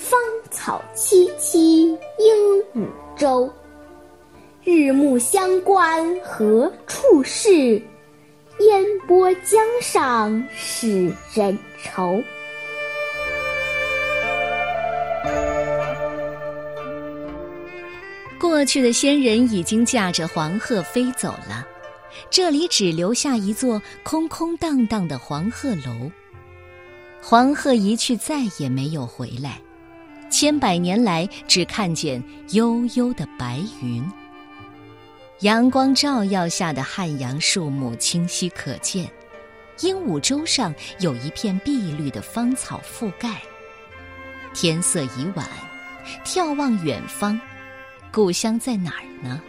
芳草萋萋鹦鹉洲。日暮乡关何处是？烟波江上使人愁。过去的仙人已经驾着黄鹤飞走了，这里只留下一座空空荡荡的黄鹤楼。黄鹤一去，再也没有回来，千百年来只看见悠悠的白云。阳光照耀下的汉阳树木清晰可见，鹦鹉洲上有一片碧绿的芳草覆盖。天色已晚，眺望远方。故乡在哪儿呢？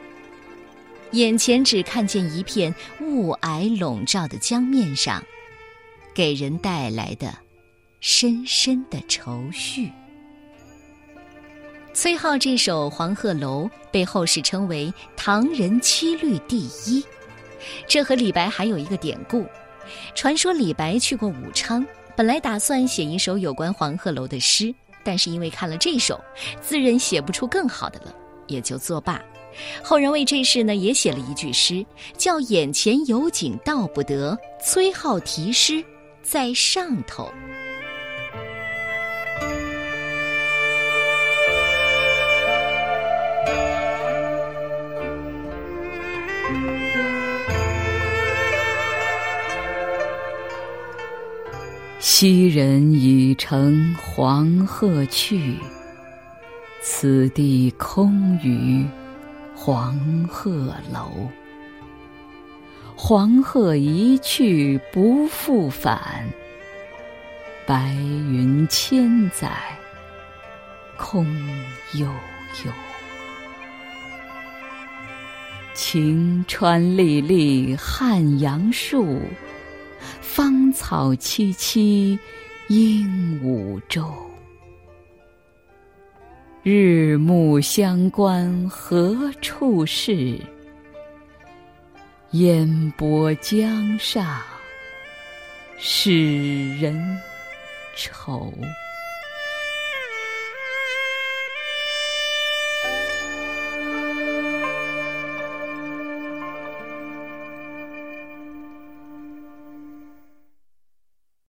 眼前只看见一片雾霭笼罩的江面上，给人带来的深深的愁绪。崔颢这首《黄鹤楼》被后世称为唐人七律第一，这和李白还有一个典故。传说李白去过武昌，本来打算写一首有关黄鹤楼的诗，但是因为看了这首，自认写不出更好的了。也就作罢。后人为这事呢，也写了一句诗，叫“眼前有景道不得，崔颢题诗在上头”。昔人已乘黄鹤去。此地空余黄鹤楼。黄鹤一去不复返，白云千载空悠悠。晴川历历汉阳树，芳草萋萋鹦鹉洲。日暮乡关何处是？烟波江上使人愁。